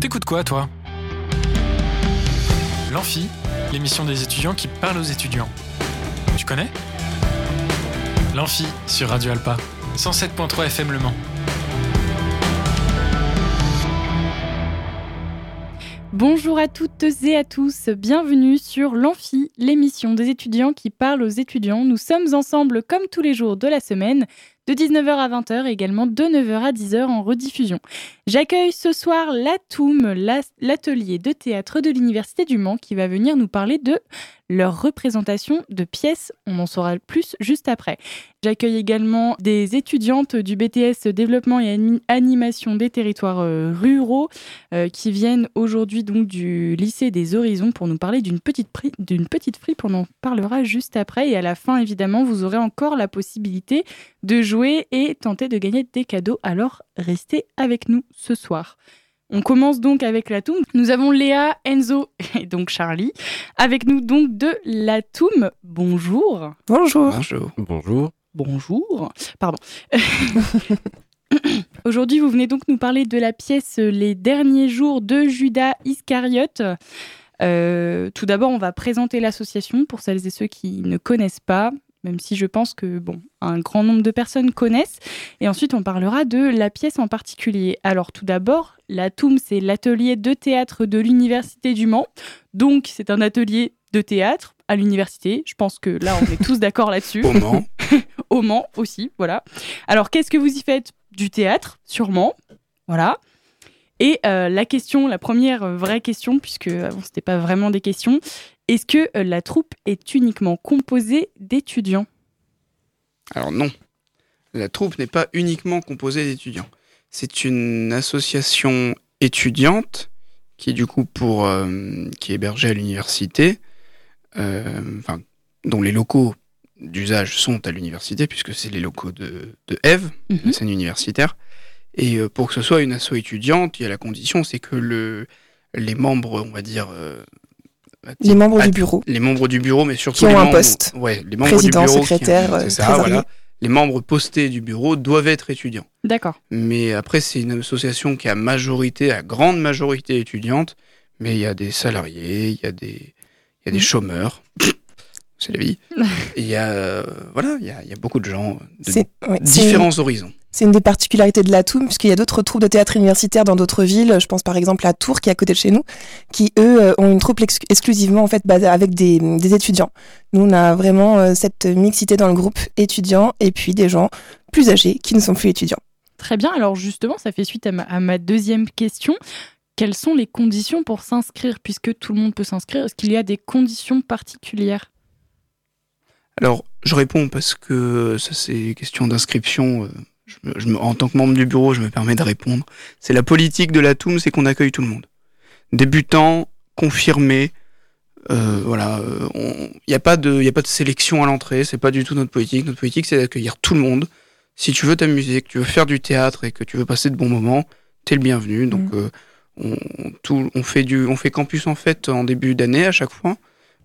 T'écoutes quoi, toi? L'Amphi, l'émission des étudiants qui parlent aux étudiants. Tu connais? L'Amphi sur Radio Alpa, 107.3 FM Le Mans. Bonjour à toutes et à tous, bienvenue sur l'Amphi, l'émission des étudiants qui parlent aux étudiants. Nous sommes ensemble comme tous les jours de la semaine, de 19h à 20h et également de 9h à 10h en rediffusion. J'accueille ce soir l'ATOUM, l'atelier de théâtre de l'Université du Mans, qui va venir nous parler de leur représentation de pièces. On en saura plus juste après. J'accueille également des étudiantes du BTS Développement et Animation des territoires euh, ruraux euh, qui viennent aujourd'hui donc du lycée des Horizons pour nous parler d'une petite, d'une petite fripe. On en parlera juste après. Et à la fin, évidemment, vous aurez encore la possibilité de jouer et tenter de gagner des cadeaux. Alors, restez avec nous ce soir. On commence donc avec la Toum. Nous avons Léa, Enzo et donc Charlie. Avec nous donc de la Toum. Bonjour. Bonjour. Bonjour. Bonjour. Bonjour. Pardon. Aujourd'hui, vous venez donc nous parler de la pièce Les derniers jours de Judas Iscariote. Euh, tout d'abord, on va présenter l'association pour celles et ceux qui ne connaissent pas même si je pense que bon, un grand nombre de personnes connaissent. Et ensuite, on parlera de la pièce en particulier. Alors, tout d'abord, la TOUM, c'est l'atelier de théâtre de l'Université du Mans. Donc, c'est un atelier de théâtre à l'université. Je pense que là, on est tous d'accord là-dessus. Au Mans. Au Mans aussi, voilà. Alors, qu'est-ce que vous y faites? Du théâtre, sûrement. Voilà. Et euh, la question, la première vraie question, puisque avant c'était pas vraiment des questions, est-ce que euh, la troupe est uniquement composée d'étudiants? Alors non, la troupe n'est pas uniquement composée d'étudiants. C'est une association étudiante qui est du coup pour euh, qui est hébergée à l'université, euh, dont les locaux d'usage sont à l'université puisque c'est les locaux de, de Eve, la mhm. scène universitaire. Et pour que ce soit une asso étudiante, il y a la condition, c'est que le, les membres, on va dire, les membres du bureau. Les membres du bureau, mais surtout qui ont les un membres, poste. Ouais, les membres Président, du bureau. secrétaire, c'est ça, voilà. Les membres postés du bureau doivent être étudiants. D'accord. Mais après, c'est une association qui a majorité, à grande majorité étudiante, mais il y a des salariés, il y a des, il y a des mmh. chômeurs. c'est la vie. il y a, euh, voilà, il y a, il y a beaucoup de gens de différents horizons. C'est une des particularités de la TOUM, puisqu'il y a d'autres troupes de théâtre universitaire dans d'autres villes. Je pense par exemple à Tours, qui est à côté de chez nous, qui eux euh, ont une troupe exclusivement en fait basée avec des, des, étudiants. Nous, on a vraiment euh, cette mixité dans le groupe étudiants et puis des gens plus âgés qui ne sont plus étudiants. Très bien. Alors justement, ça fait suite à ma, à ma deuxième question. Quelles sont les conditions pour s'inscrire, puisque tout le monde peut s'inscrire? Est-ce qu'il y a des conditions particulières? Alors, je réponds parce que ça, c'est question d'inscription. Je en tant que membre du bureau, je me permets de répondre. C'est la politique de la TOUM, c'est qu'on accueille tout le monde. Débutants, confirmés, euh, voilà, il euh, n'y a pas de, y a pas de sélection à l'entrée. C'est pas du tout notre politique. Notre politique, c'est d'accueillir tout le monde. Si tu veux t'amuser, que tu veux faire du théâtre et que tu veux passer de bons moments, t'es le bienvenu. Donc, mmh. euh, on, tout, on fait du, on fait campus en fait en début d'année à chaque fois,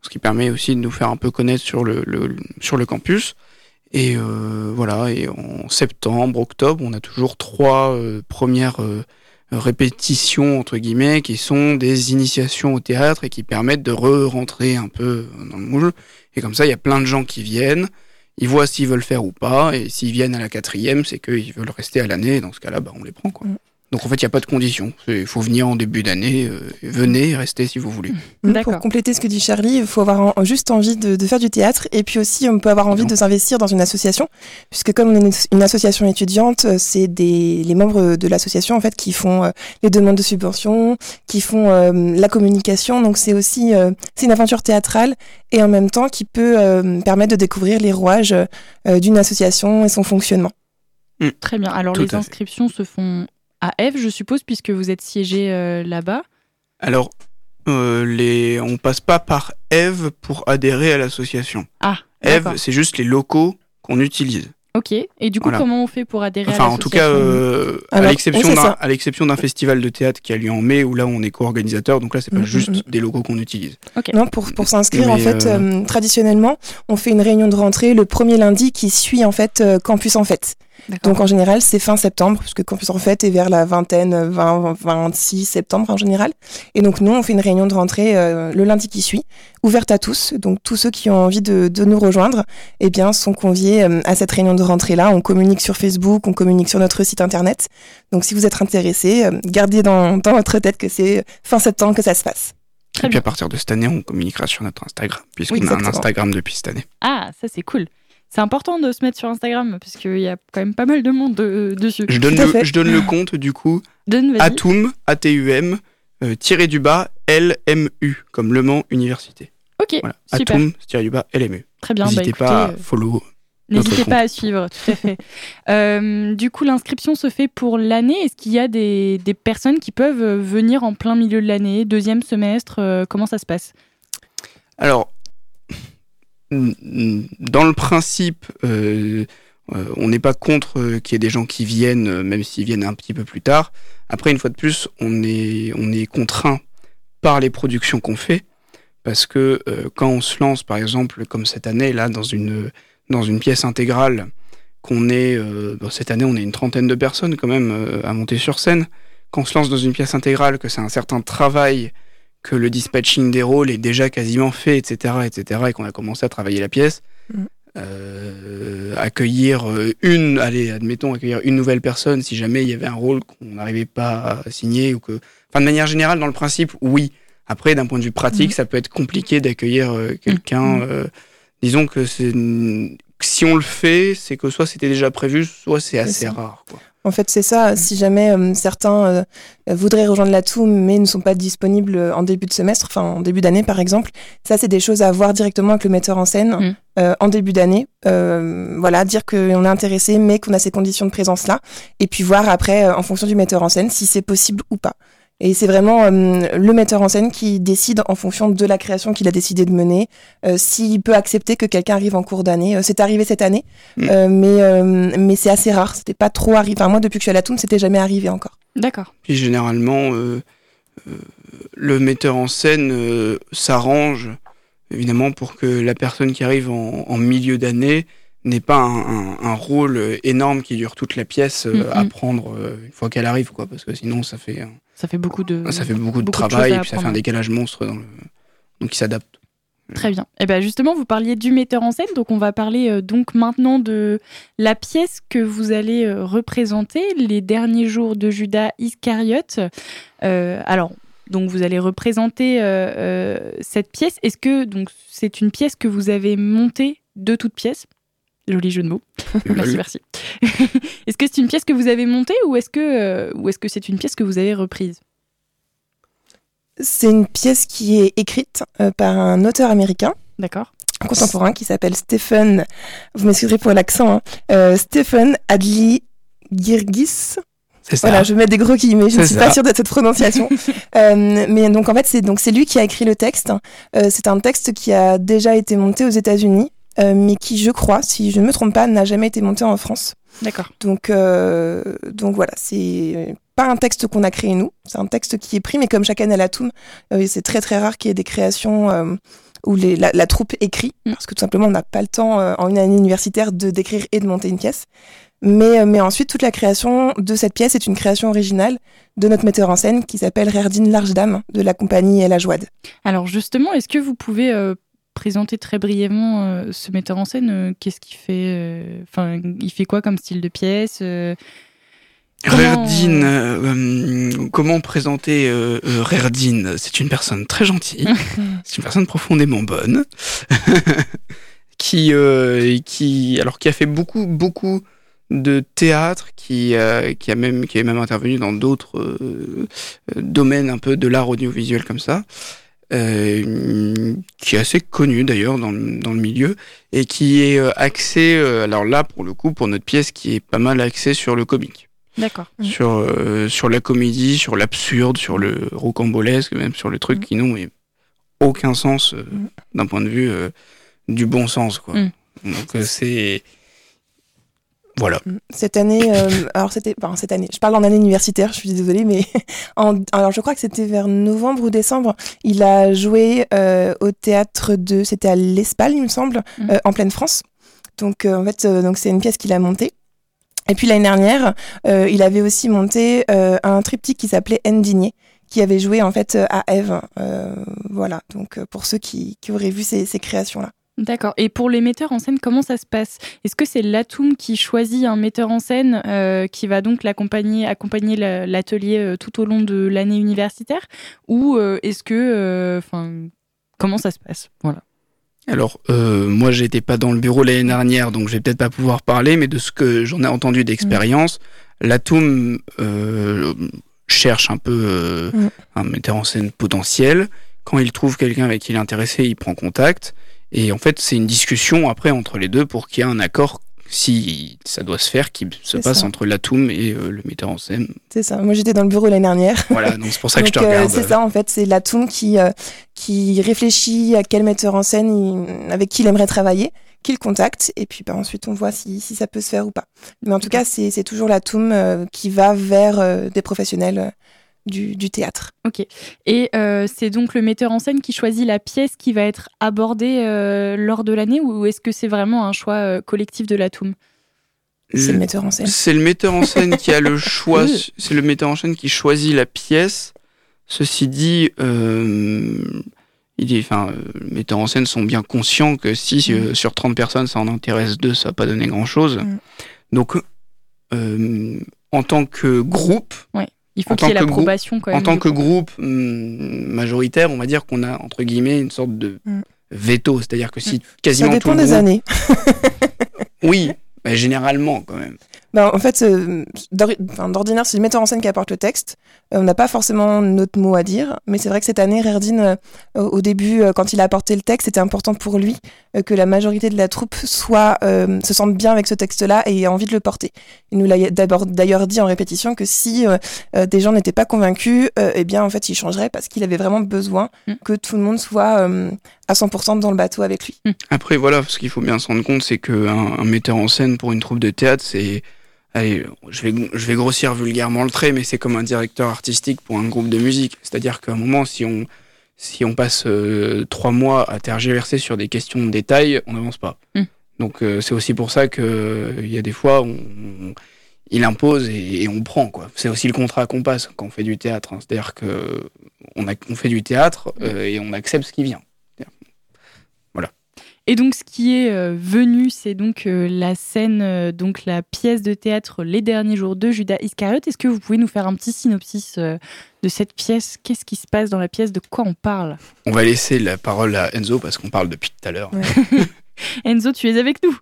ce qui permet aussi de nous faire un peu connaître sur le, le sur le campus. Et euh, voilà, et en septembre, octobre, on a toujours trois euh, premières euh, répétitions entre guillemets qui sont des initiations au théâtre et qui permettent de re-rentrer un peu dans le moule. Et comme ça, il y a plein de gens qui viennent, ils voient s'ils veulent faire ou pas, et s'ils viennent à la quatrième, c'est qu'ils veulent rester à l'année. Dans ce cas-là, bah, on les prend quoi. Donc en fait, il n'y a pas de condition. Il faut venir en début d'année, euh, venez, restez si vous voulez. Pour compléter ce que dit Charlie, il faut avoir juste envie de, faire du théâtre et puis aussi on peut avoir envie de s'investir dans une association, puisque comme on est une, association étudiante, euh, c'est les membres de l'association en fait qui font euh, les demandes de subventions, qui font la communication. Donc c'est aussi c'est une aventure théâtrale et en même temps qui peut permettre de découvrir les rouages d'une association et son fonctionnement. Mm. Très bien. Alors les inscriptions se font à Eve, je suppose, puisque vous êtes siégé euh, là-bas Alors, euh, les... on passe pas par Eve pour adhérer à l'association. Ah, Eve, c'est juste les locaux qu'on utilise. Ok, et du coup, comment on fait pour adhérer enfin, à l'association en tout cas, euh, à l'exception d'un festival de théâtre qui a lieu en mai, où là, on est co-organisateur, donc là, c'est pas mm, juste des locaux qu'on utilise. Non, pour, pour s'inscrire, en fait, traditionnellement, on fait une réunion de rentrée le premier lundi qui suit, en fait, Campus en Fête. Donc en général, c'est fin septembre, puisque Campus en fait est vers la vingtaine, 20, 26 septembre en général. Et donc nous, on fait une réunion de rentrée euh, le lundi qui suit, ouverte à tous. Donc tous ceux qui ont envie de, de nous rejoindre, eh bien, sont conviés euh, à cette réunion de rentrée-là. On communique sur Facebook, on communique sur notre site internet. Donc si vous êtes intéressé, euh, gardez dans, dans votre tête que c'est fin septembre que ça se passe. Et puis à partir de cette année, on communiquera sur notre Instagram, puisqu'on a un Instagram depuis cette année. Ah, ça c'est cool. C'est important de se mettre sur Instagram, puisqu'il y a quand même pas mal de monde dessus. Je donne, le, je donne le compte du coup. Atum, A-T-U-M, euh, tiré du bas, L-M-U, comme Le Mans Université. Ok, voilà. super. Atum, tiré du bas, L-M-U. Très bien. N'hésitez bah, pas à follow N'hésitez pas à suivre, tout à fait. euh, du coup, l'inscription se fait pour l'année. Est-ce qu'il y a des, des, personnes qui peuvent euh, venir en plein milieu de l'année, deuxième semestre euh, Comment ça se passe? Alors, dans le principe, euh, euh on n'est pas contre euh, qu'il y ait des gens qui viennent, même s'ils viennent un petit peu plus tard. Après, une fois de plus, on est, on est contraint par les productions qu'on fait. Parce que quand on se lance, par exemple, comme cette année, là, dans une pièce intégrale qu'on est, cette année on est une trentaine de personnes quand même à monter sur scène, quand on se lance dans une pièce intégrale, que c'est un certain travail, que le dispatching des rôles est déjà quasiment fait, etc., etc., et qu'on a commencé à travailler la pièce, mm. euh, accueillir euh, une, allez, admettons, accueillir une nouvelle personne si jamais il y avait un rôle qu'on n'arrivait pas à signer ou que, enfin, de manière générale, dans le principe, oui. Après, d'un point de vue pratique, mm. ça peut être compliqué d'accueillir quelqu'un. Mm disons que si on le fait, c'est que soit c'était déjà prévu, soit c'est assez rare. Quoi. En fait, c'est ça. Si jamais euh, certains euh, voudraient rejoindre la TOUM mais ne sont pas disponibles euh, en début de semestre, enfin en début d'année par exemple, ça c'est des choses à voir directement avec le metteur en scène mm. euh, en début d'année. Euh, voilà, dire qu'on est intéressé mais qu'on a ces conditions de présence là, et puis voir après en fonction du metteur en scène si c'est possible ou pas. Et c'est vraiment euh, le metteur en scène qui décide en fonction de la création qu'il a décidé de mener, euh, s'il peut accepter que quelqu'un arrive en cours d'année. Euh, c'est arrivé cette année, mm. mais, mais c'est assez rare. C'était pas trop arrivé. Enfin, moi, depuis que je suis à la Toum, c'était jamais arrivé encore. D'accord. Puis généralement, le metteur en scène s'arrange évidemment pour que la personne qui arrive en, en milieu d'année n'ait pas un, un, rôle énorme qui dure toute la pièce mm, à prendre une fois qu'elle arrive, quoi, parce que sinon ça fait ça fait beaucoup de, ça fait beaucoup de travail et puis ça fait un décalage monstre dans le... donc il s'adapte. Très bien. Et eh bien justement, vous parliez du metteur en scène, donc on va parler euh, donc maintenant de la pièce que vous allez euh, représenter, les derniers jours de Judas Iscariote. Euh, alors, donc vous allez représenter cette pièce. Est-ce que donc c'est une pièce que vous avez montée de toute pièce Joli jeu de mots. merci, merci. est-ce que c'est une pièce que vous avez montée ou est-ce que euh, ou est-ce que c'est une pièce que vous avez reprise? C'est une pièce qui est écrite euh, par un auteur américain. D'accord. Contemporain qui s'appelle Stephen. Vous m'excuserez pour l'accent. Hein, euh, Stephen Adli Girgis. Voilà, je mets des gros guillemets, je ne suis pas sûre de cette prononciation. mais donc en fait, c'est donc c'est lui qui a écrit le texte. c'est un texte qui a déjà été monté aux États-Unis euh, mais qui, je crois, si je ne me trompe pas, n'a jamais été monté en France. D'accord. Donc, euh, donc voilà, c'est pas un texte qu'on a créé nous, c'est un texte qui est pris, mais comme chaque année à la Toum, euh, c'est très très rare qu'il y ait des créations euh, où les, la, la, troupe écrit, mm. parce que tout simplement on n'a pas le temps en une année universitaire de d'écrire et de monter une pièce. Mais, mais ensuite, toute la création de cette pièce est une création originale de notre metteur en scène qui s'appelle Rerdine Large Dame de la compagnie El Ajouad. Alors justement, est-ce que vous pouvez présenter très brièvement euh, ce metteur en scène euh, Qu'est-ce qu'il fait euh, Enfin, il fait quoi comme style de pièce Rerdine, comment présenter Rerdine? C'est une personne très gentille, c'est une personne profondément bonne, qui, qui, alors qui a fait beaucoup, beaucoup de théâtre, qui, qui a même, qui est même intervenu dans d'autres domaines un peu de l'art audiovisuel comme ça. Euh, qui est assez connu d'ailleurs dans, dans, le milieu et qui est euh, axé, euh, alors là pour le coup pour notre pièce qui est pas mal axé sur le comique. D'accord. Sur, sur la comédie, sur l'absurde, sur le rocambolesque, même sur le truc mm. qui n'ont aucun sens mm. d'un point de vue du bon sens. Quoi. Mm. Donc c'est voilà. Mm. Cette année, euh, alors c'était, enfin cette année, je parle en année universitaire, je suis désolée, mais en, alors je crois que c'était vers novembre ou décembre, il a joué euh, au théâtre de, c'était à l'Espal, il me semble, mm. euh, en pleine France. Donc en fait, donc c'est une pièce qu'il a montée. Et puis l'année dernière, euh, il avait aussi monté euh, un triptyque qui s'appelait Endigné, qui avait joué en fait à Eve. Euh, voilà, donc pour ceux qui, qui auraient vu ces, ces créations-là. D'accord. Et pour les metteurs en scène, comment ça se passe? Est-ce que c'est l'Atoum qui choisit un metteur en scène euh, qui va donc l'accompagner, accompagner l'atelier euh, tout au long de l'année universitaire, ou euh, est-ce que, enfin, comment ça se passe? Voilà. Alors, moi, j'étais pas dans le bureau l'année dernière, donc je vais peut-être pas pouvoir parler, mais de ce que j'en ai entendu d'expérience, mmh. l'Atoum cherche un peu mmh. un metteur en scène potentiel. Quand il trouve quelqu'un avec qui il est intéressé, il prend contact. Et en fait, c'est une discussion après entre les deux pour qu'il y ait un accord si ça doit se faire, qui se passe ça. entre l'Atoum et euh, le metteur en scène. C'est ça. Moi, j'étais dans le bureau l'année dernière. Voilà, donc c'est pour ça que donc, je te regarde. Euh, c'est ça, en fait. C'est l'Atoum qui, euh, qui réfléchit à quel metteur en scène, il, avec qui il aimerait travailler, qu'il contacte, et puis bah, ensuite on voit si, si, ça peut se faire ou pas. Mais en tout cas, c'est toujours l'Atoum euh, qui va vers des professionnels du, du, théâtre. Ok. Et euh, c'est donc le metteur en scène qui choisit la pièce qui va être abordée euh, lors de l'année ou est-ce que c'est vraiment un choix euh, collectif de l'Atoum C'est le metteur en scène. C'est le metteur en scène qui a le choix. C'est le metteur en scène qui choisit la pièce. Ceci dit, il dit, enfin, les metteurs en scène sont bien conscients que si mmh. sur 30 personnes ça en intéresse deux, ça va pas donner grand chose. Mmh. Donc, en tant que groupe, ouais. Il faut qu'il y ait l'approbation quand même. En tant que groupe majoritaire, on va dire qu'on a entre guillemets une sorte de mm. veto, c'est-à-dire que si quasiment Ça dépend tout le des groupe... années. oui, mais généralement quand même. Ben, en fait, euh, d'ordinaire, c'est le metteur en scène qui apporte le texte. Euh, on n'a pas forcément notre mot à dire, mais c'est vrai que cette année, Rerdine, euh, au début, euh, quand il a apporté le texte, c'était important pour lui euh, que la majorité de la troupe soit euh, se sente bien avec ce texte-là et ait envie de le porter. Il nous l'a d'ailleurs dit en répétition que si des gens n'étaient pas convaincus, eh bien, en fait, il changerait parce qu'il avait vraiment besoin mmh. que tout le monde soit à 100% dans le bateau avec lui. Mmh. Après, voilà, ce qu'il faut bien se rendre compte, c'est qu'un un metteur en scène pour une troupe de théâtre, c'est allez, je vais, je vais grossir vulgairement le trait, mais c'est comme un directeur artistique pour un groupe de musique. C'est-à-dire qu'à un moment, si on, si on passe euh, trois mois à tergiverser sur des questions de détail, on n'avance pas. Mm. Donc euh, c'est aussi pour ça que il euh, y a des fois, on, on, il impose et, et, on prend quoi. C'est aussi le contrat qu'on passe quand on fait du théâtre. Hein. C'est-à-dire que on, fait du théâtre et on accepte ce qui vient. Et donc, ce qui est euh, venu, c'est donc euh, la scène, euh, donc la pièce de théâtre Les derniers jours de Judas Iscariote. Est-ce que vous pouvez nous faire un petit synopsis euh, de cette pièce? Qu'est-ce qui se passe dans la pièce? De quoi on parle? On va laisser la parole à Enzo parce qu'on parle depuis tout à l'heure. Ouais. Enzo, tu es avec nous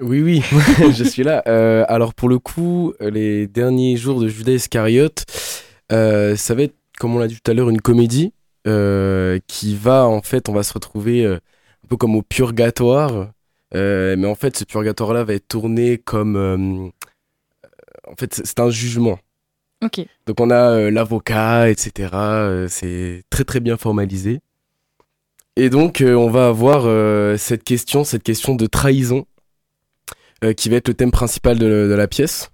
Oui, oui, je suis là. Euh, alors, pour le coup, les derniers jours de Judas Iscariote, euh, ça va être, comme on l'a dit tout à l'heure, une comédie qui va, en fait, on va se retrouver peu comme au purgatoire. Euh, mais en fait, ce purgatoire-là va être tourné comme. Euh, en fait, c'est un jugement. Ok. Donc, on a euh, l'avocat, etc. c'est très, très bien formalisé. Et donc, on va avoir cette question, cette question de trahison, qui va être le thème principal de, de la pièce,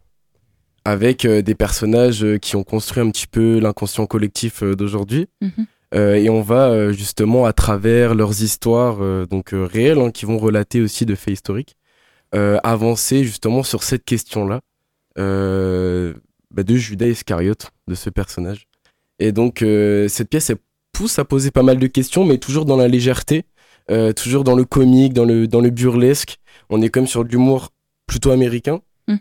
avec des personnages qui ont construit un petit peu l'inconscient collectif d'aujourd'hui. Mm -hmm. Euh, et on va euh, justement à travers leurs histoires euh, donc réelles hein, qui vont relater aussi de faits historiques avancer justement sur cette question là bah, de Judas Iscariote de ce personnage. Et donc cette pièce elle pousse à poser pas mal de questions mais toujours dans la légèreté toujours dans le comique dans le dans le burlesque. On est comme sur de l'humour plutôt américain. Mm.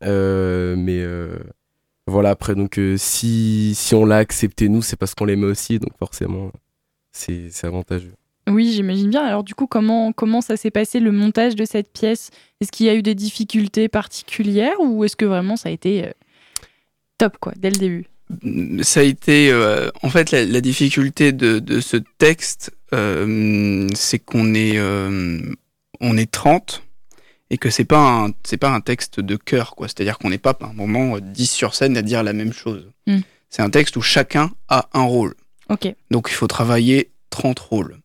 mais voilà, après, donc euh, si, si on l'a accepté, nous, c'est parce qu'on l'aimait aussi, donc forcément, c'est avantageux. Oui, j'imagine bien. Alors du coup, comment, comment ça s'est passé le montage de cette pièce? Est-ce qu'il y a eu des difficultés particulières ou est-ce que vraiment ça a été euh, top, quoi, dès le début? Ça a été euh, en fait la, la, difficulté de, de ce texte euh, c'est qu'on est, euh, on est 30 et que c'est pas un c'est pas un texte de cœur quoi c'est-à-dire qu'on n'est pas par un moment 10 sur scène à dire la même chose mm. c'est un texte où chacun a un rôle okay. donc il faut travailler 30 rôles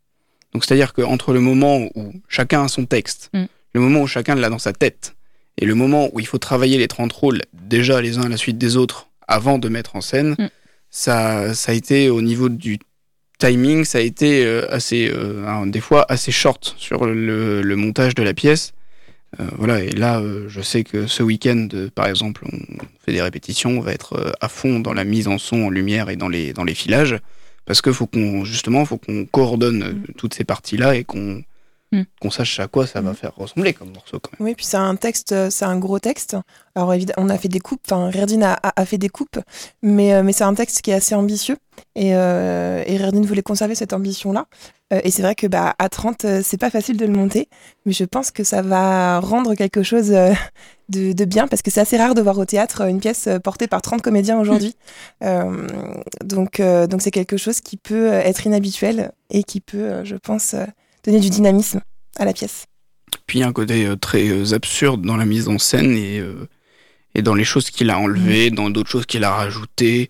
donc c'est-à-dire que entre le moment où chacun a son texte mm. le moment où chacun l'a dans sa tête et le moment où il faut travailler les 30 rôles déjà les uns à la suite des autres avant de mettre en scène mm. ça ça a été au niveau du timing ça a été euh, assez euh, des fois assez short sur le, le montage de la pièce Euh, voilà, et là, euh, je sais que ce week-end, euh, par exemple, on fait des répétitions, on va être euh, à fond dans la mise en son, en lumière et dans les, dans les filages, parce qu'il faut qu'on, justement, faut qu'on coordonne euh, toutes ces parties-là et qu'on Mm. qu'on sache à quoi ça va Mm. faire ressembler comme morceau quand même. Oui, puis c'est un texte, euh, c'est un gros texte. Alors évidemment, on a fait des coupes, enfin Rerdine a, a- a fait des coupes, mais, euh, mais c'est un texte qui est assez ambitieux et, euh, et Rerdine voulait conserver cette ambition-là. Euh, et c'est vrai que bah, à 30, euh, c'est pas facile de le monter, mais je pense que ça va rendre quelque chose de, de bien parce que c'est assez rare de voir au théâtre une pièce portée par 30 comédiens aujourd'hui. Euh, donc euh, donc c'est quelque chose qui peut être inhabituel et qui peut, je pense, euh, donner du dynamisme à la pièce. Puis il y a un côté euh, très euh, absurde dans la mise en scène et, euh, et dans les choses qu'il a enlevées, dans d'autres choses qu'il a rajoutées,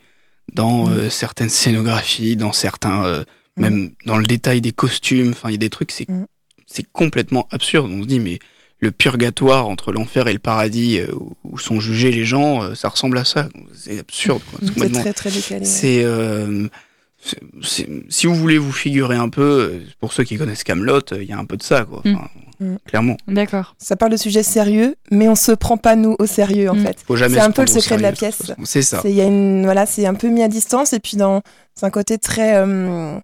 dans Mm. certaines scénographies, dans certains, Mm. même dans le détail des costumes. Enfin, il y a des trucs, c'est Mm. c'est complètement absurde. On se dit, mais le purgatoire entre l'enfer et le paradis euh, où- sont jugés les gens, euh, ça ressemble à ça. C'est absurde. C'est très très décalé. c'est euh, si vous voulez vous figurer un peu, euh, pour ceux qui connaissent Camelot, il y a un peu de ça, quoi. Enfin, Mm. Clairement. D'accord. Ça parle de sujets sérieux, mais on se prend pas nous au sérieux en Mm. fait. Faut jamais C'est un peu le secret de la pièce. C'est ça. C'est il y a une voilà, c'est un peu mis à distance et puis dans c'est un côté très euh,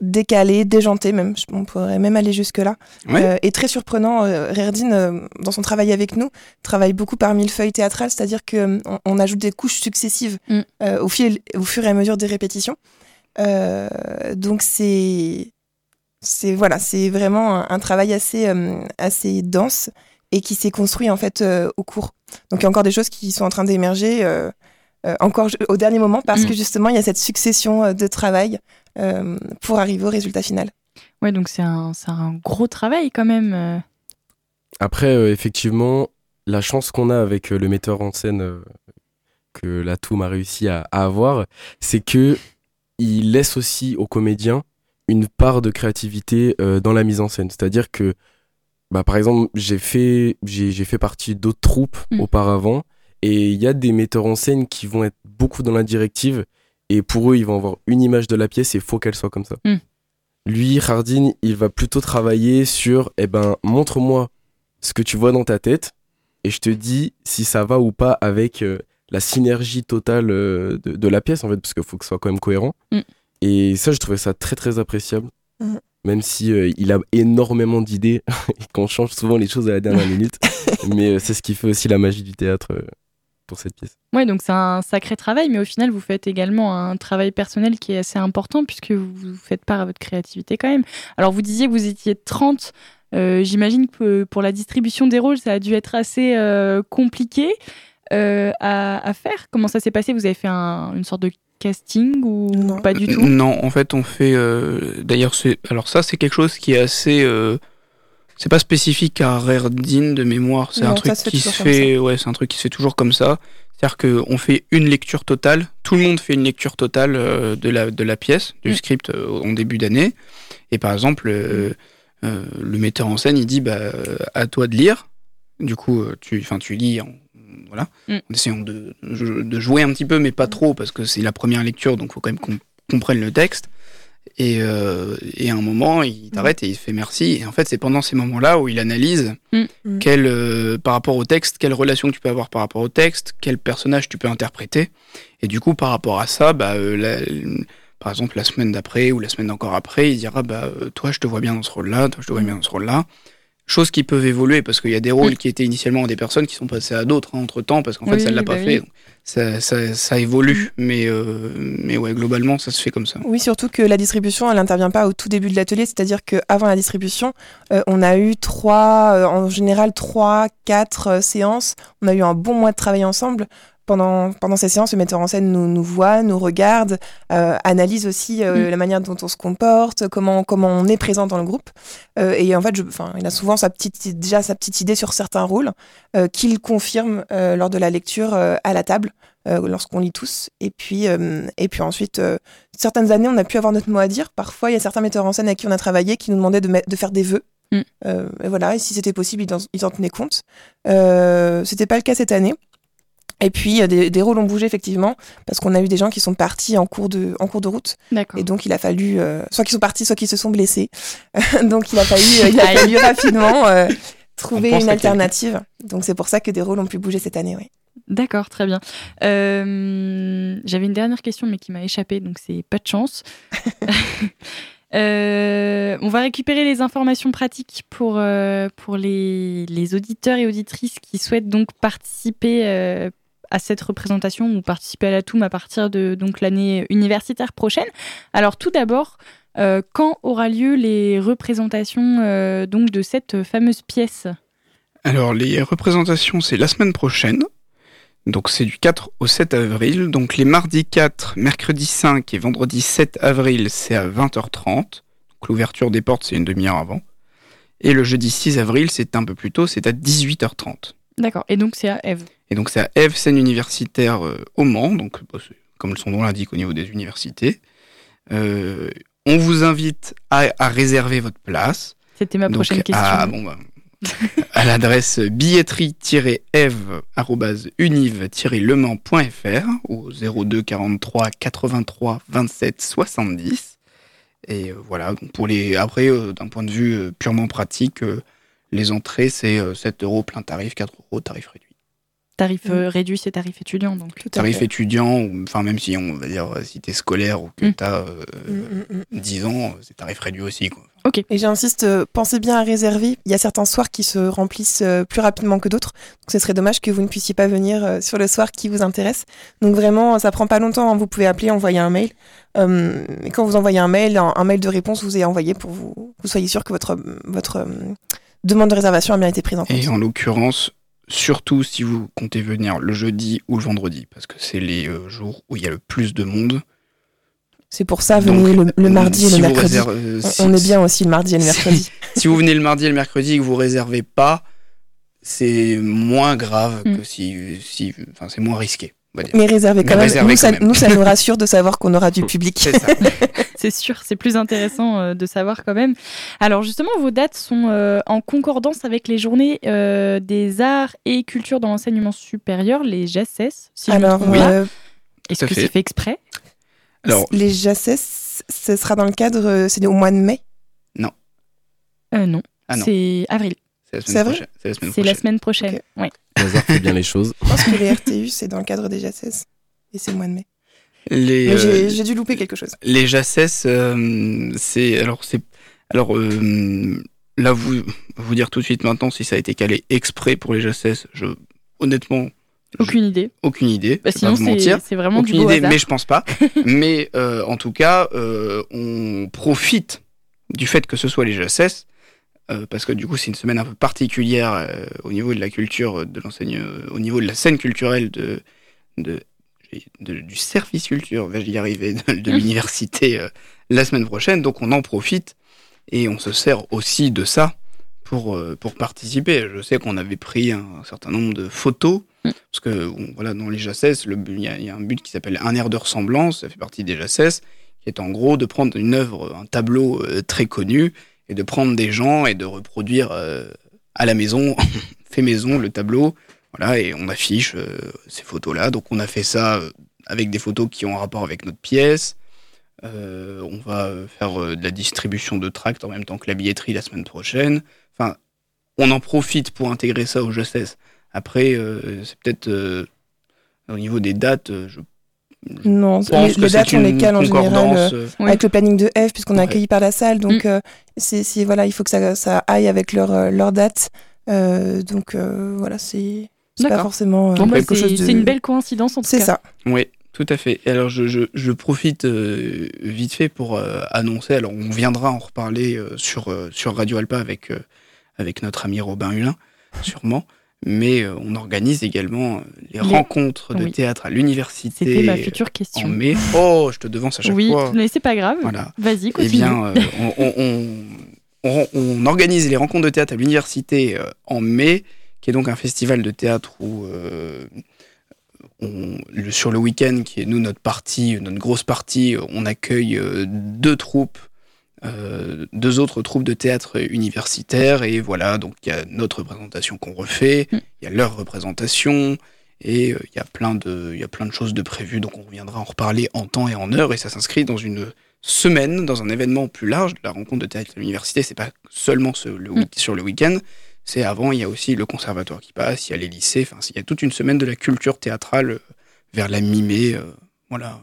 décalé, déjanté même. On pourrait même aller jusque là. Ouais. et très surprenant. euh, Rerdine, euh, dans son travail avec nous, travaille beaucoup par millefeuille théâtrale, c'est-à-dire que euh, on, on ajoute des couches successives Mm. euh, au, fil, au fur et à mesure des répétitions. Euh, donc c'est c'est voilà, c'est vraiment un, un travail assez euh, assez dense et qui s'est construit en fait euh, au cours. Donc il y a encore des choses qui sont en train d'émerger euh, euh, encore au dernier moment parce Mm. que justement il y a cette succession euh, de travail euh, pour arriver au résultat final. Ouais, donc c'est un, c'est un gros travail quand même. Après, euh, effectivement, la chance qu'on a avec euh, le metteur en scène euh, que la Toum a réussi à, à avoir, c'est que il laisse aussi aux comédiens une part de créativité euh, dans la mise en scène. C'est-à-dire que, bah, par exemple, j'ai fait, j'ai, fait partie d'autres troupes Mm. auparavant, et il y a des metteurs en scène qui vont être beaucoup dans la directive, et pour eux, ils vont avoir une image de la pièce et il faut qu'elle soit comme ça. Mm. Lui, Hardin, il va plutôt travailler sur, eh ben, montre-moi ce que tu vois dans ta tête et je te dis si ça va ou pas avec euh, la synergie totale euh, de, de la pièce en fait parce qu'il faut que ce soit quand même cohérent Mm. et ça je trouvais ça très très appréciable Mhm. même si euh, il a énormément d'idées et qu'on change souvent les choses à la dernière minute mais euh, c'est ce qui fait aussi la magie du théâtre euh, pour cette pièce Ouais, donc c'est un sacré travail, mais au final, vous faites également un travail personnel qui est assez important puisque vous faites part à votre créativité quand même. Alors, vous disiez que vous étiez 30. Euh, J'imagine que pour la distribution des rôles, ça a dû être assez compliqué euh, à, à faire. Comment ça s'est passé Vous avez fait un- une sorte de casting ou Non. pas du tout Non, en fait, on fait. euh, D'ailleurs, c'est. Alors ça, c'est quelque chose qui est assez. euh, C'est pas spécifique à Rerdine de mémoire. C'est un ça truc se fait qui se fait. Ouais, c'est un truc qui se fait toujours comme ça. C'est-à-dire qu'on fait une lecture totale. Tout le monde fait une lecture totale euh, de la de la pièce, du Mm. script euh, en début d'année. Et par exemple, euh, euh, le metteur en scène, il dit bah à toi de lire. Du coup, tu, enfin, tu lis en, voilà, Mm. en essayant de, de jouer un petit peu, mais pas trop, parce que c'est la première lecture, donc faut quand même qu'on comprenne le texte. Et, euh, et à un moment, il t'arrête et il fait merci. Et en fait, c'est pendant ces moments-là où il analyse Mm. Mm. quelle, euh, par rapport au texte, quelle relation tu peux avoir par rapport au texte, quel personnage tu peux interpréter. Et du coup, par rapport à ça, bah, euh, la- par exemple, la semaine d'après ou la semaine encore après, il dira bah, Toi, je te vois bien dans ce rôle-là, toi, je te vois bien dans ce rôle-là. Choses qui peuvent évoluer parce qu'il y a des rôles Mm. qui étaient initialement des personnes qui sont passées à d'autres entre temps parce qu'en fait, ça ne l'a bah pas oui. fait. Donc, ça, ça, ça évolue, mais, euh, mais ouais, globalement, ça se fait comme ça. Oui, surtout que la distribution, elle n'intervient pas au tout début de l'atelier, c'est-à-dire qu'avant la distribution, euh, on a eu trois, euh, en général trois, quatre séances. On a eu un bon mois de travail ensemble. Pendant, pendant ces séances, le metteur en scène nous, nous voit, nous regarde, euh, analyse aussi euh, Mm. la manière dont on se comporte, comment, comment on est présent dans le groupe. Euh, et en fait, je, il a souvent sa petite, déjà sa petite idée sur certains rôles qu'il confirme lors de la lecture à la table, lorsqu'on lit tous. Et puis, et puis ensuite, certaines années, on a pu avoir notre mot à dire. Parfois, il y a certains metteurs en scène avec qui on a travaillé qui nous demandaient de, faire des vœux. Mm. Et voilà, et si c'était possible, ils en, ils en tenaient compte. C'était pas le cas cette année. Et puis, euh, des, des rôles ont bougé effectivement, parce qu'on a eu des gens qui sont partis en cours de, en cours de route. Et donc, il a fallu, euh, soit qu'ils sont partis, soit qu'ils se sont blessés. donc, il a fallu, euh, il a Aïe. fallu rapidement euh, trouver une alternative. Donc c'est pour ça que des rôles ont pu bouger cette année, oui. D'accord, très bien. Euh, J'avais une dernière question, mais qui m'a échappé, donc c'est pas de chance. Euh, on va récupérer les informations pratiques pour, euh, pour les, les auditeurs et auditrices qui souhaitent donc participer euh, à cette représentation ou participer à la TOUM à partir de donc l'année universitaire prochaine. Alors tout d'abord, euh, quand aura lieu les représentations euh, donc de cette fameuse pièce? Alors, les représentations, c'est la semaine prochaine. Donc, c'est du 4 au 7 avril. Donc, les mardis 4, mercredi 5 et vendredi 7 avril, c'est à 20h30. Donc, l'ouverture des portes, c'est une demi-heure avant. Et le jeudi 6 avril, c'est un peu plus tôt, c'est à 18h30. D'accord, et donc c'est à Eve. Et donc, c'est à Eve, scène universitaire euh, au Mans. Donc, bah, comme son nom l'indique au niveau des universités. Euh, on vous invite à, à réserver votre place. C'était ma Donc, prochaine question. À, bon, bah, à l'adresse billetterie-eve-univ-lemans.fr au 02 43 83 27 70. Et euh, voilà, donc pour les, après, euh, d'un point de vue purement pratique, euh, les entrées, c'est euh, 7 euros plein tarif, 4 euros tarif réduit. Tarif Mm. euh, réduit, c'est tarif étudiant, donc. Tout Tarif fait. étudiant, enfin même si on va dire euh, si t'es scolaire ou que Mm. t'as euh, Mm, mm. 10 ans, c'est tarif réduit aussi. Quoi. Et j'insiste, pensez bien à réserver. Il y a certains soirs qui se remplissent plus rapidement que d'autres. Donc ce serait dommage que vous ne puissiez pas venir sur le soir qui vous intéresse. Donc vraiment, ça prend pas longtemps. hein. Vous pouvez appeler, envoyer un mail. Euh, et quand vous envoyez un mail, un, un mail de réponse vous est envoyé pour vous, vous soyez sûr que votre, votre euh, demande de réservation a bien été prise en compte. Et en l'occurrence, surtout si vous comptez venir le jeudi ou le vendredi, parce que c'est les euh, jours où il y a le plus de monde. C'est pour ça, Donc, venez le, le mardi et le mercredi. réserve- euh, On- si- on est bien aussi le mardi et le mercredi. si vous venez le mardi et le mercredi et que vous réservez pas, c'est moins grave Mm. que si, si, enfin c'est moins risqué. Dire. Mais réservez quand Mais même. nous, ça, quand même. nous, ça nous rassure de savoir qu'on aura du public. C'est ça. Sûr, c'est plus intéressant euh, de savoir quand même. Alors justement, vos dates sont euh, en concordance avec les journées euh, des arts et culture dans l'enseignement supérieur, les JACES, si Alors, euh, Est-ce que c'est fait exprès? Alors, les JACES, ce sera dans le cadre, c'est au mois de mai? euh, Non, Ah non. c'est avril. C'est la C'est semaine vrai prochaine. C'est la semaine C'est la prochaine. semaine prochaine. Ouais. Fait bien les choses. Je pense que les RTU, c'est dans le cadre des JACES. Et c'est au mois de mai. Euh, j'ai dû louper quelque chose. Les JACES, euh, c'est alors c'est alors euh, là vous vous dire tout de suite maintenant si ça a été calé exprès pour les JACES, je honnêtement Aucune idée. aucune idée. Bah, sinon, c'est vraiment aucune du beau idée, hasard. mais je pense pas. mais euh, en tout cas, euh, on profite du fait que ce soit les JACES. Euh, parce que du coup c'est une semaine un peu particulière euh, au niveau de la culture de l'enseigne euh, au niveau de la scène culturelle de, de, de- du service culture vais-je y arriver de, de l'université euh, la semaine prochaine. Donc on en profite et on se sert aussi de ça pour, euh, pour participer. Je sais qu'on avait pris un, certain nombre de photos Mm. parce que voilà dans les JACES il y, y a un but qui s'appelle un air de ressemblance. Ça fait partie des JACES qui est en gros de prendre une œuvre un tableau euh, très connu et de prendre des gens et de reproduire euh, à la maison, fait maison, le tableau. Voilà, et on affiche euh, ces photos-là. Donc on a fait ça euh, avec des photos qui ont un rapport avec notre pièce. On va faire de la distribution de tracts en même temps que la billetterie la semaine prochaine. Enfin, on en profite pour intégrer ça au GSS. Après, c'est peut-être au niveau des dates, je Non, les, que les c'est dates, on les cale en général euh, euh, Oui. avec le planning de F, puisqu'on est Ouais. accueilli par la salle. Donc, Mm. euh, c'est c'est- voilà, il faut que ça, ça aille avec leur, euh, leur date. Euh, donc, euh, voilà, c'est c'est pas forcément euh, bah, quelque c'est chose de. c'est une belle coïncidence en tout C'est cas. ça. Oui, tout à fait. Alors, je, je, je profite euh, vite fait pour euh, annoncer. Alors, on viendra en reparler euh, sur, euh, sur Radio Alpa avec, euh, avec notre ami Robin Hulin, sûrement. Mais euh, on organise également euh, les, Les- rencontres de oui. théâtre à l'université C'était ma future en question. mai. Oh, je te devance à chaque Oui, fois. mais c'est pas grave. Voilà. Vas-y, Eh continue. bien, euh, on, on- on- on- on organise les rencontres de théâtre à l'université en mai, qui est donc un festival de théâtre où, euh, le- sur le week-end, qui est nous notre partie, notre grosse partie, on accueille deux troupes, euh, deux autres troupes de théâtre universitaires, et voilà, donc il y a notre représentation qu'on refait, Mm. il y a leur représentation. Et euh, il y a plein de, il y a plein de choses de prévues, donc on reviendra en reparler en temps et en heure, et ça s'inscrit dans une semaine dans un événement plus large de la rencontre de théâtre à l'université. C'est pas seulement ce- le week- sur le week-end, C'est avant, il y a aussi le conservatoire qui passe, il y a les lycées, enfin, il y a toute une semaine de la culture théâtrale euh, vers la mi-mai, euh, voilà,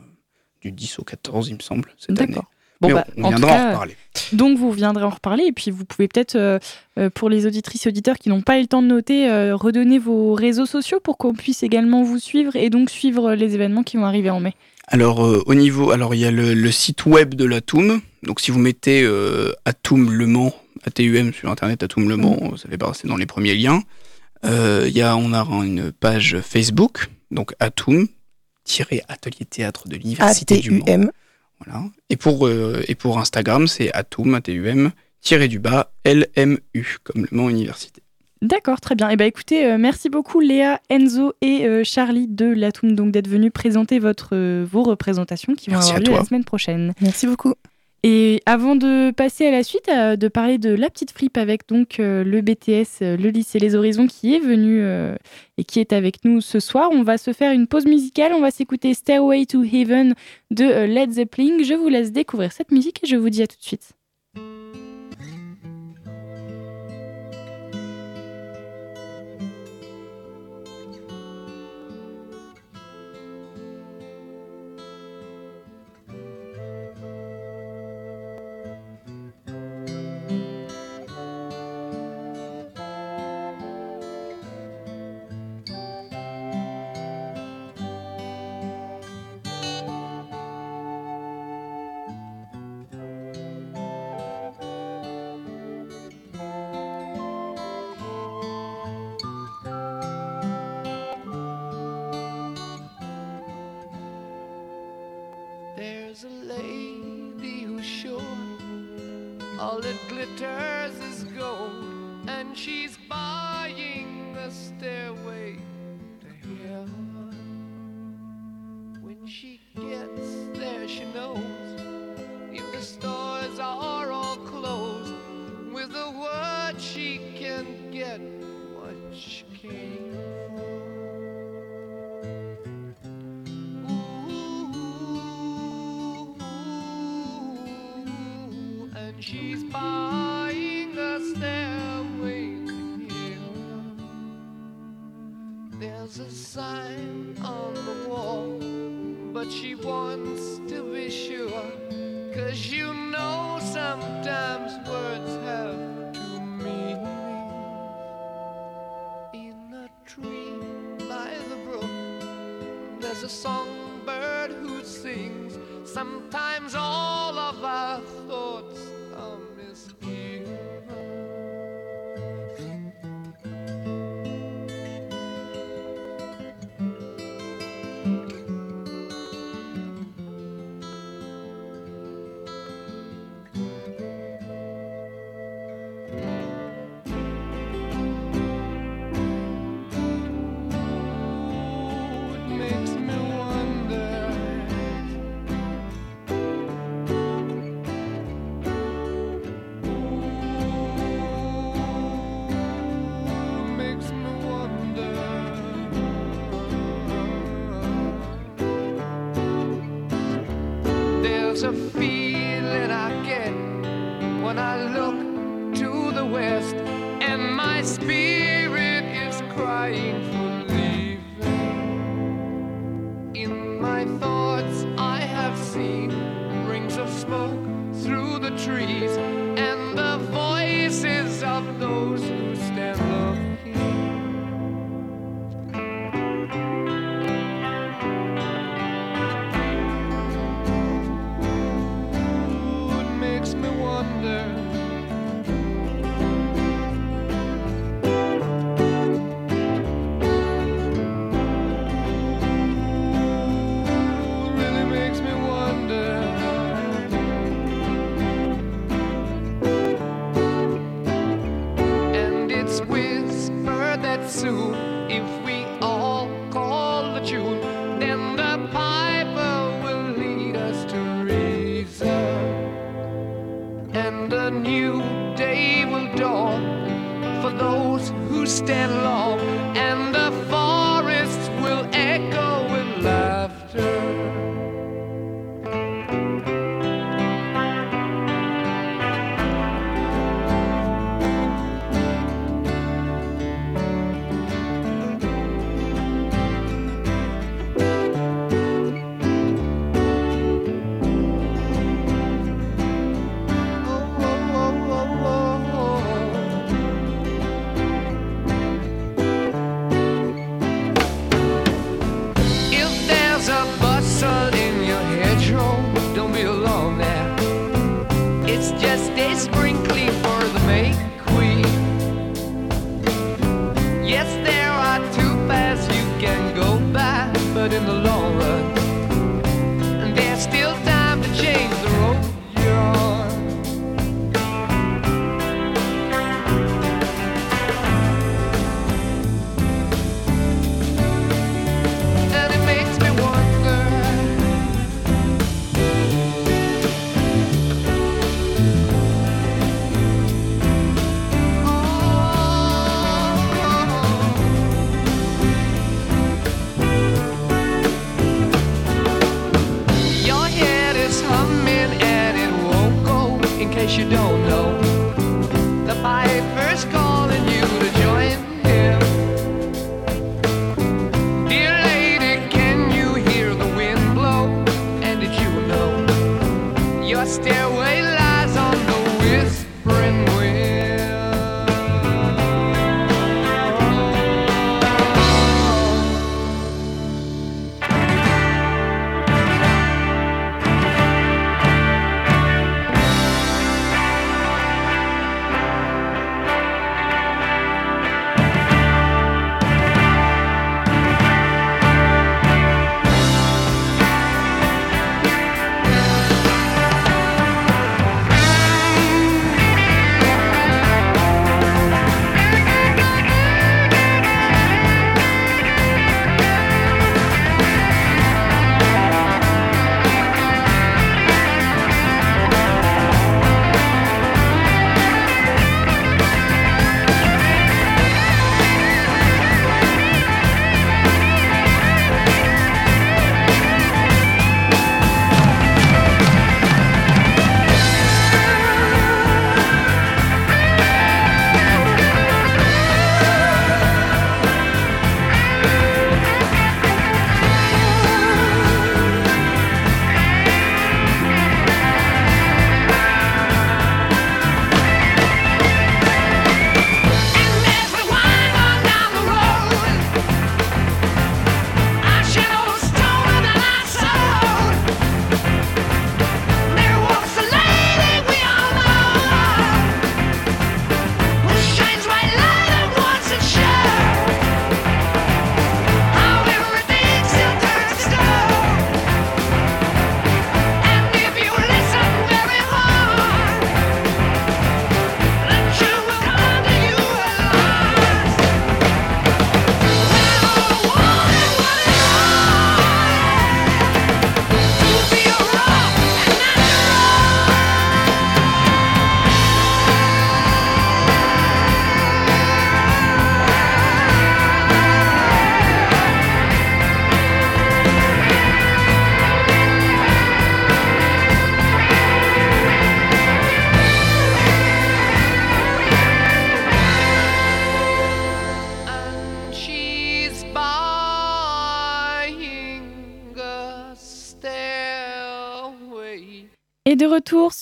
du 10 au 14, il me semble, cette année. D'accord. Mais bah, on en reparler. Donc vous viendrez en reparler et puis vous pouvez peut-être, euh, euh, pour les auditrices et auditeurs qui n'ont pas eu le temps de noter, euh, redonner vos réseaux sociaux pour qu'on puisse également vous suivre et donc suivre les événements qui vont arriver en mai. Alors euh, au niveau, alors il y a le, le site web de l'Atum. Donc si vous mettez Atum Le Mans, ATUM sur internet Atum Le Mans, ça fait passer dans les premiers liens. Il y a, on a une page Facebook, donc Atum atelier théâtre de l'université du Mans. ATUM. Voilà. Et pour euh, et pour Instagram, c'est Atum ATUM tiré du bas LMU comme le Mans Université. D'accord, très bien. Et ben écoutez, euh, merci beaucoup Léa, Enzo et euh, Charlie de l'Atum donc d'être venus présenter votre euh, vos représentations qui vont Merci avoir lieu toi. la semaine prochaine. Merci beaucoup. Et avant de passer à la suite, euh, de parler de la petite fripe avec donc euh, le BTS, euh, le lycée Les Horizons qui est venu et qui est avec nous ce soir, on va se faire une pause musicale. On va s'écouter Stairway to Heaven de Led Zeppelin. Je vous laisse découvrir cette musique et je vous dis à tout de suite. A feeling I get when I look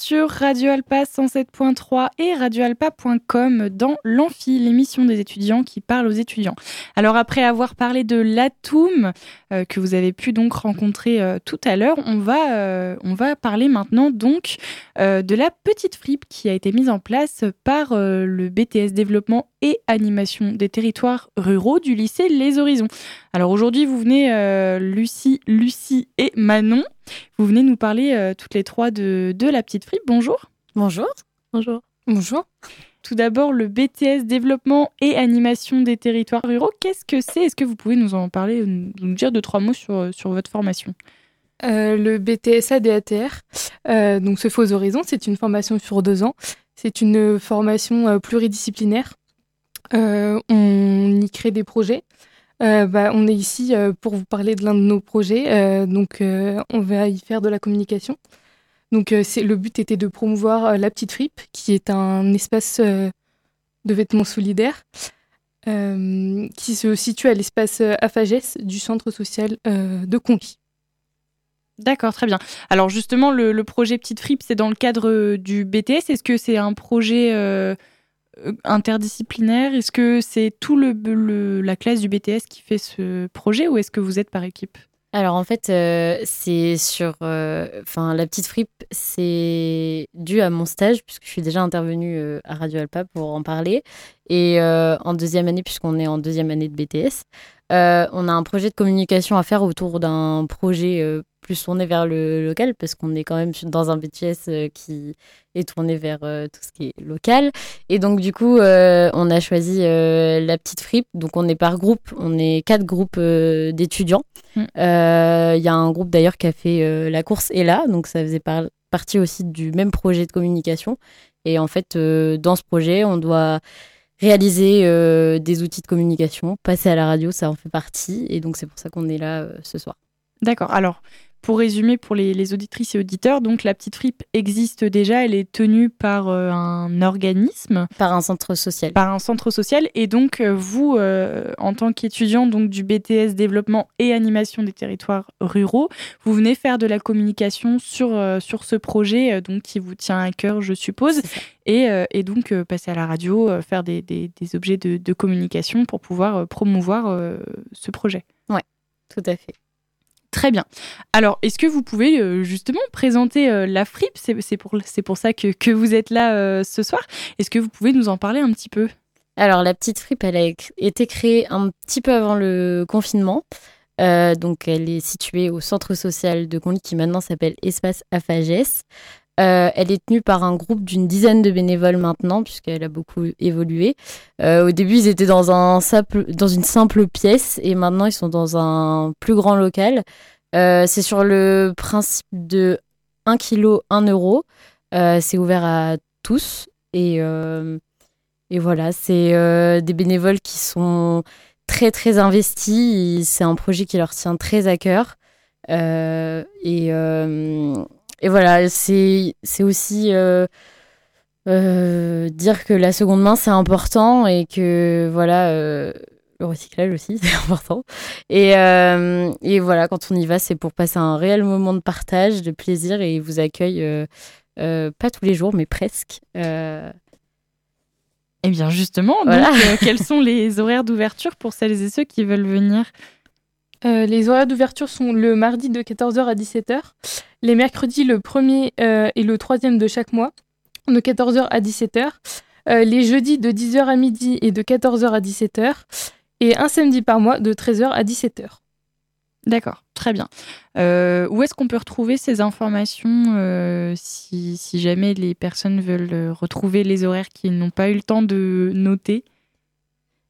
sur Radio Alpa 107.3 et radioalpa.com dans l'Amphi, l'émission des étudiants qui parle aux étudiants. Alors après avoir parlé de l'Atoum euh, que vous avez pu donc rencontrer euh, tout à l'heure, on va euh, on va parler maintenant donc de la petite fripe qui a été mise en place par le BTS développement et animation des territoires ruraux du lycée Les Horizons. Alors aujourd'hui, vous venez Lucie, Lucie et Manon vous venez nous parler euh, toutes les trois de, de la petite fripe. Bonjour. Bonjour. Bonjour. Bonjour. Tout d'abord, le BTS développement et animation des territoires ruraux. Qu'est-ce que c'est? Est-ce que vous pouvez nous en parler, nous nous dire deux, trois mots sur, sur votre formation? Euh, le BTS ADATR, euh, donc ce Faux Horizons, c'est une formation sur deux ans. C'est une formation euh, pluridisciplinaire. Euh, on y crée des projets. Euh, bah, on est ici euh, pour vous parler de l'un de nos projets. Euh, donc, on va y faire de la communication. Donc, le but était de promouvoir la petite fripe, qui est un espace de vêtements solidaires qui se situe à l'espace Afagès du centre social de Conquis. D'accord, très bien. Alors justement, le, le projet Petite Fripe, c'est dans le cadre du BTS. Est-ce que c'est un projet interdisciplinaire Est-ce que c'est tout le, la classe du BTS qui fait ce projet ou est-ce que vous êtes par équipe? Alors en fait, euh, c'est sur, euh, enfin la petite fripe, c'est dû à mon stage puisque je suis déjà intervenue euh, à Radio Alpa pour en parler. Et euh, en deuxième année puisqu'on est en deuxième année de BTS, euh, on a un projet de communication à faire autour d'un projet euh, plus tourné vers le local parce qu'on est quand même dans un BTS euh, qui est tourné vers tout ce qui est local et donc du coup on a choisi la petite fripe donc on est par groupe, on est quatre groupes d'étudiants. Mm. Il y a un groupe d'ailleurs qui a fait la course et là, donc ça faisait par- partie aussi du même projet de communication. Et en fait, dans ce projet, on doit réaliser euh, des outils de communication, passer à la radio, ça en fait partie. Et donc c'est pour ça qu'on est là euh, ce soir. D'accord. Alors, pour résumer pour les, les auditrices et auditeurs, donc la petite fripe existe déjà, elle est tenue par euh, un organisme, Par un centre social. par un centre social, et donc euh, vous, euh, en tant qu'étudiant donc du BTS développement et animation des territoires ruraux, vous venez faire de la communication sur euh, sur ce projet donc qui vous tient à cœur, je suppose, et, et donc passer à la radio, faire des, des- des objets de, de communication pour pouvoir promouvoir ce projet. Tout à fait. Très bien. Alors, est-ce que vous pouvez euh, justement présenter euh, la fripe? C'est pour, ça que, vous êtes là euh, ce soir. Est-ce que vous pouvez nous en parler un petit peu? Alors, la petite fripe, elle a été créée un petit peu avant le confinement. Donc, elle est située au centre social de Conly qui maintenant s'appelle Espace Afages. Euh, elle est tenue par un groupe d'une dizaine de bénévoles maintenant, puisqu'elle a beaucoup évolué. Euh, au début, ils étaient dans, un simple, dans une simple pièce et maintenant, ils sont dans un plus grand local. Euh, c'est sur le principe de 1 kg, 1 euro. C'est ouvert à tous. Et, et voilà, c'est des bénévoles qui sont très, très investis. C'est un projet qui leur tient très à cœur. Et, et voilà, c'est c'est aussi euh, euh, dire que la seconde main, c'est important et que voilà, euh, le recyclage aussi, c'est important. Et, euh, et voilà, quand on y va, c'est pour passer un réel moment de partage, de plaisir et ils vous accueillent, euh, euh, pas tous les jours, mais presque. Euh, Eh bien, justement, Voilà. donc, euh, quels sont les horaires d'ouverture pour celles et ceux qui veulent venir? Euh, les horaires d'ouverture sont le mardi de 14h à 17h, les mercredis le 1er euh, et le 3e de chaque mois, de 14h à 17h, euh, les jeudis de 10h à midi et de 14h à 17h, et un samedi par mois de 13h à 17h. D'accord, très bien. Euh, où est-ce qu'on peut retrouver ces informations euh, si, si jamais les personnes veulent retrouver les horaires qu'ils n'ont pas eu le temps de noter?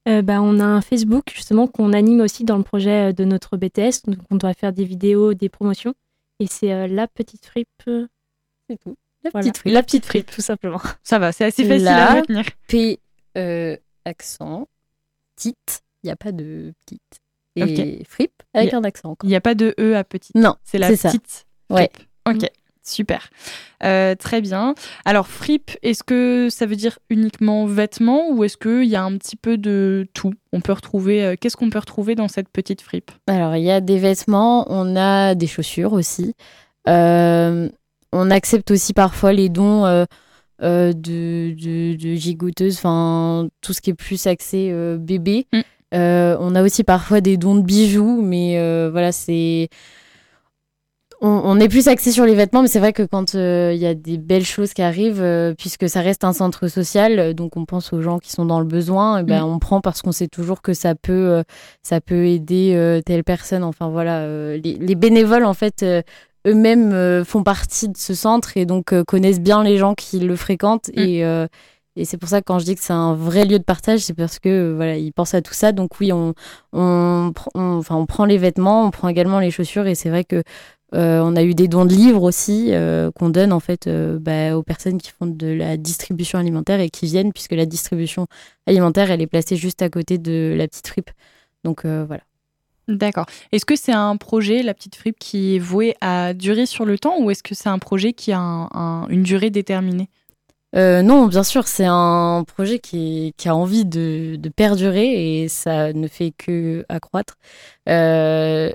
Euh, bah, on a un Facebook justement qu'on anime aussi dans le projet de notre BTS. Donc on doit faire des vidéos, des promotions. Et c'est euh, la petite fripe. euh, c'est tout. La voilà. petite fripe. La petite fripe, tout simplement. Ça va, c'est assez facile à retenir. P, euh, accent, petite, il n'y a pas de petite. Et fripe avec a- un accent. Il n'y a pas de E à petite. Non, C'est la ça. petite. Ouais. fripe. Ok, super. Euh, très bien. Alors, fripe, est-ce que ça veut dire uniquement vêtements ou est-ce qu'il y a un petit peu de tout? On peut retrouver. euh, Qu'est-ce qu'on peut retrouver dans cette petite fripe? Alors, il y a des vêtements, on a des chaussures aussi. Euh, on accepte aussi parfois les dons de, de, de gigoteuses, enfin, tout ce qui est plus axé bébé. Mm. On a aussi parfois des dons de bijoux, mais voilà, c'est. On, on est plus axé sur les vêtements, mais c'est vrai que quand euh, il y a des belles choses qui arrivent, euh, puisque ça reste un centre social, euh, donc on pense aux gens qui sont dans le besoin, et ben on prend parce qu'on sait toujours que ça peut, euh, ça peut aider euh, telle personne. Enfin voilà, euh, les, les bénévoles en fait eux-mêmes euh, font partie de ce centre et donc euh, connaissent bien les gens qui le fréquentent Mm. et euh, et c'est pour ça que quand je dis que c'est un vrai lieu de partage, c'est parce que voilà, ils pensent à tout ça. Donc oui, on, on, on- enfin, on prend les vêtements, on prend également les chaussures et c'est vrai que euh, on a eu des dons de livres aussi euh, qu'on donne en fait euh, bah, aux personnes qui font de la distribution alimentaire et qui viennent puisque la distribution alimentaire elle est placée juste à côté de la petite fripe. Donc voilà. D'accord. Est-ce que c'est un projet, la petite fripe, qui est voué à durer sur le temps ou est-ce que c'est un projet qui a un- un- une durée déterminée? Euh, non, bien sûr, c'est un projet qui, a envie de, perdurer et ça ne fait que accroître. Euh,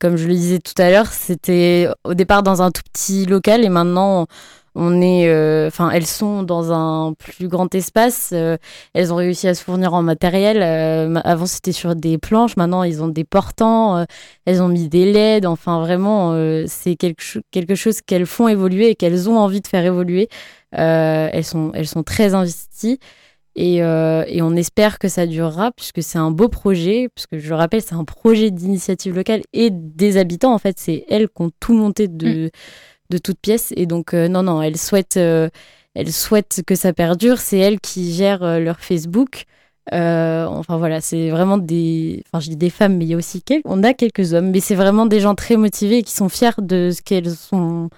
comme je le disais tout à l'heure, c'était au départ dans un tout petit local et maintenant on est, euh, enfin, elles sont dans un plus grand espace. elles ont réussi à se fournir en matériel. ma- avant, c'était sur des planches. Maintenant, ils ont des portants. elles ont mis des LED. Enfin, vraiment, c'est quelque, quelque chose qu'elles font évoluer et qu'elles ont envie de faire évoluer. Euh, elles sont, elles sont très investies. Et, euh, et on espère que ça durera puisque c'est un beau projet, puisque je le rappelle, c'est un projet d'initiative locale et des habitants. En fait, c'est elles qui ont tout monté de, de toutes pièces. Et donc, euh, non, non, elles souhaitent, euh, elles souhaitent que ça perdure. C'est elles qui gèrent leur Facebook. Enfin voilà, c'est vraiment des. Enfin, je dis des femmes, mais il y a aussi quel- on a quelques hommes, mais c'est vraiment des gens très motivés et qui sont fiers de ce qu'elles sont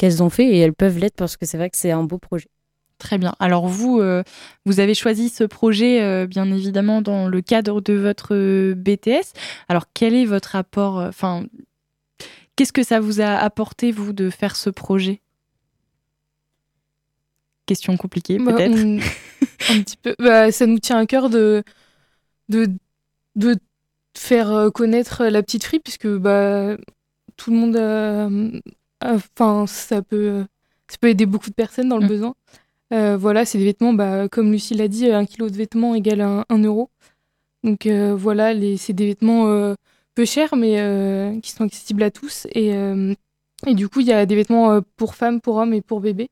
qu'elles ont fait et elles peuvent l'être parce que c'est vrai que c'est un beau projet. Très bien. Alors vous, euh, vous avez choisi ce projet, euh, bien évidemment, dans le cadre de votre euh, BTS. Alors quel est votre apport euh, Enfin, qu'est-ce que ça vous a apporté, vous, de faire ce projet? Question compliquée, Bah, peut-être. on- un petit peu. Bah, ça nous tient à cœur de, de, de faire connaître la petite free, puisque bah, tout le monde. A- Enfin, ça, peut, ça peut aider beaucoup de personnes dans le Mm. besoin. Euh, voilà, c'est des vêtements, bah, comme Lucie l'a dit, un kilo de vêtements égale un, un euro. Donc euh, voilà, c'est des vêtements euh, peu chers, mais euh, qui sont accessibles à tous. Et, euh, et du coup, il y a des vêtements euh, pour femmes, pour hommes et pour bébés.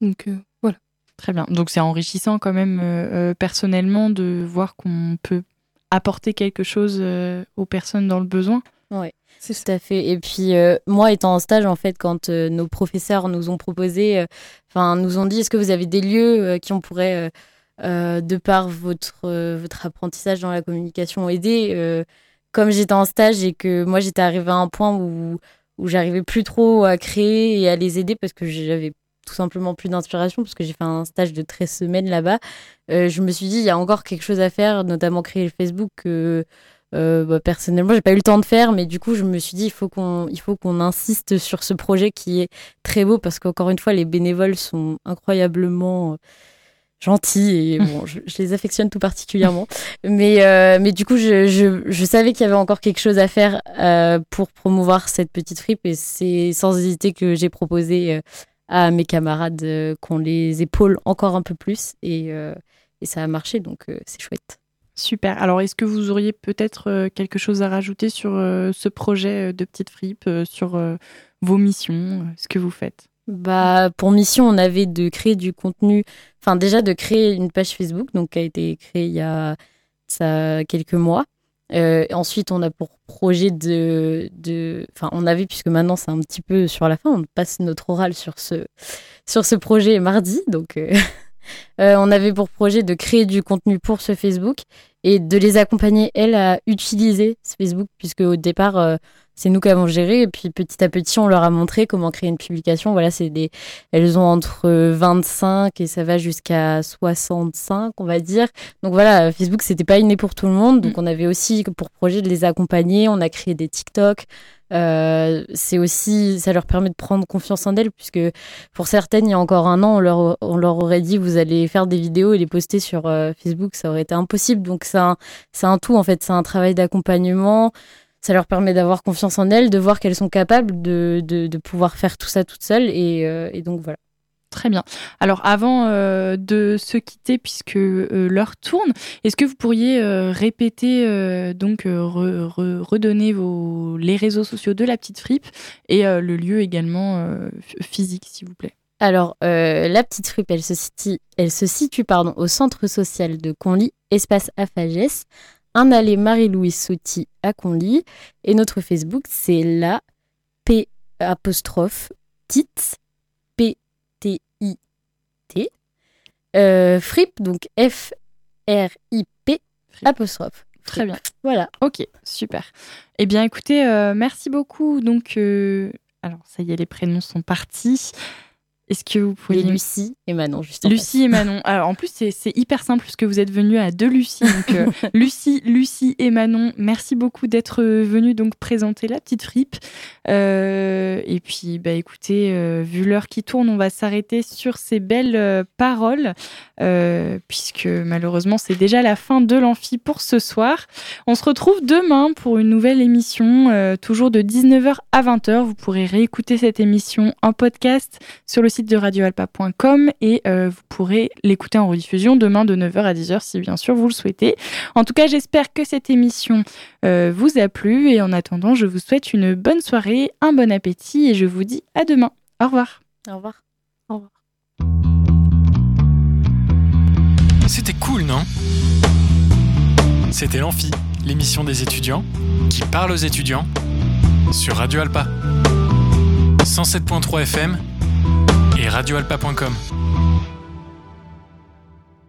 Donc euh, voilà. Très bien. Donc c'est enrichissant quand même euh, euh, personnellement de voir qu'on peut apporter quelque chose euh, aux personnes dans le besoin. Ouais, c'est tout à fait. Et puis euh, moi, étant en stage, en fait, quand euh, nos professeurs nous ont proposé, euh, enfin, nous ont dit, est-ce que vous avez des lieux qui on pourrait, de par votre votre apprentissage dans la communication, aider. comme j'étais en stage et que moi j'étais arrivée à un point où où j'arrivais plus trop à créer et à les aider parce que j'avais tout simplement plus d'inspiration parce que j'ai fait un stage de 13 semaines là-bas. Je me suis dit, il y a encore quelque chose à faire, notamment créer le Facebook. Euh, bah, personnellement, j'ai pas eu le temps de faire, mais du coup, je me suis dit, il faut qu'on, il faut qu'on insiste sur ce projet qui est très beau parce qu'encore une fois, les bénévoles sont incroyablement euh, gentils et bon, je, je les affectionne tout particulièrement. mais, euh, mais du coup, je, je, je savais qu'il y avait encore quelque chose à faire euh, pour promouvoir cette petite fripe et c'est sans hésiter que j'ai proposé à mes camarades qu'on les épaule encore un peu plus et, et ça a marché, donc c'est chouette. Super. Alors, est-ce que vous auriez peut-être euh, quelque chose à rajouter sur euh, ce projet euh, de Petite Fripe, sur vos missions, ce que vous faites? Bah, pour mission, on avait de créer du contenu, enfin déjà de créer une page Facebook, donc qui a été créée il y a ça, quelques mois. Ensuite, on a pour projet de, de, enfin, on avait puisque maintenant c'est un petit peu sur la fin, on passe notre oral sur ce sur ce projet mardi, donc euh, on avait pour projet de créer du contenu pour ce Facebook et de les accompagner elles à utiliser ce Facebook puisque au départ euh, c'est nous qui avons géré. Et puis petit à petit on leur a montré comment créer une publication. Voilà c'est des elles ont entre 25 et ça va jusqu'à 65 on va dire. Donc voilà Facebook c'était pas inné pour tout le monde. Donc on avait aussi pour projet de les accompagner. On a créé des TikTok euh, c'est aussi ça leur permet de prendre confiance en elles puisque pour certaines il y a encore un an on leur, on leur aurait dit vous allez faire des vidéos et les poster sur euh, Facebook ça aurait été impossible donc c'est un, un tout en fait c'est un travail d'accompagnement ça leur permet d'avoir confiance en elles, de voir qu'elles sont capables de, de, de pouvoir faire tout ça toutes seules. Et, euh, et donc voilà. Très bien. Alors avant euh, de se quitter, puisque euh, l'heure tourne, est-ce que vous pourriez euh, répéter, donc re- re- redonner les réseaux sociaux de la petite fripe et le lieu également physique, s'il vous plaît? Alors, la petite fripe, elle se situe, au centre social de Conly, espace Afagès, un allée Marie-Louise Sauty à Conly. Et notre Facebook, c'est la P apostrophe P-T-I-T. Euh, donc F-R-I-P apostrophe. Très bien. Voilà. Ok, super. Eh bien, écoutez, euh, merci beaucoup. Donc, euh, alors, ça y est, les prénoms sont partis. Est-ce que vous pouvez... Et Lucie et Manon, juste en Lucie et Manon. Alors, en plus, c'est c'est hyper simple puisque vous êtes venus à deux Lucie. Donc, euh, Lucie, Lucie et Manon, merci beaucoup d'être venus donc présenter la petite fripe. Euh, et puis, bah, écoutez, euh, vu l'heure qui tourne, on va s'arrêter sur ces belles euh, paroles euh, puisque malheureusement, c'est déjà la fin de l'amphi pour ce soir. On se retrouve demain pour une nouvelle émission, euh, toujours de 19h à 20h. Vous pourrez réécouter cette émission en podcast sur le site site de radioalpa.com et euh, vous pourrez l'écouter en rediffusion demain de 9h à 10h si bien sûr vous le souhaitez. En tout cas, j'espère que cette émission euh, vous a plu et en attendant, je vous souhaite une bonne soirée, un bon appétit et je vous dis à demain. Au revoir. Au revoir. Au revoir. C'était cool, non? C'était l'Amphi, l'émission des étudiants qui parle aux étudiants sur Radio Alpa. 107.3 FM et radioalpa.com.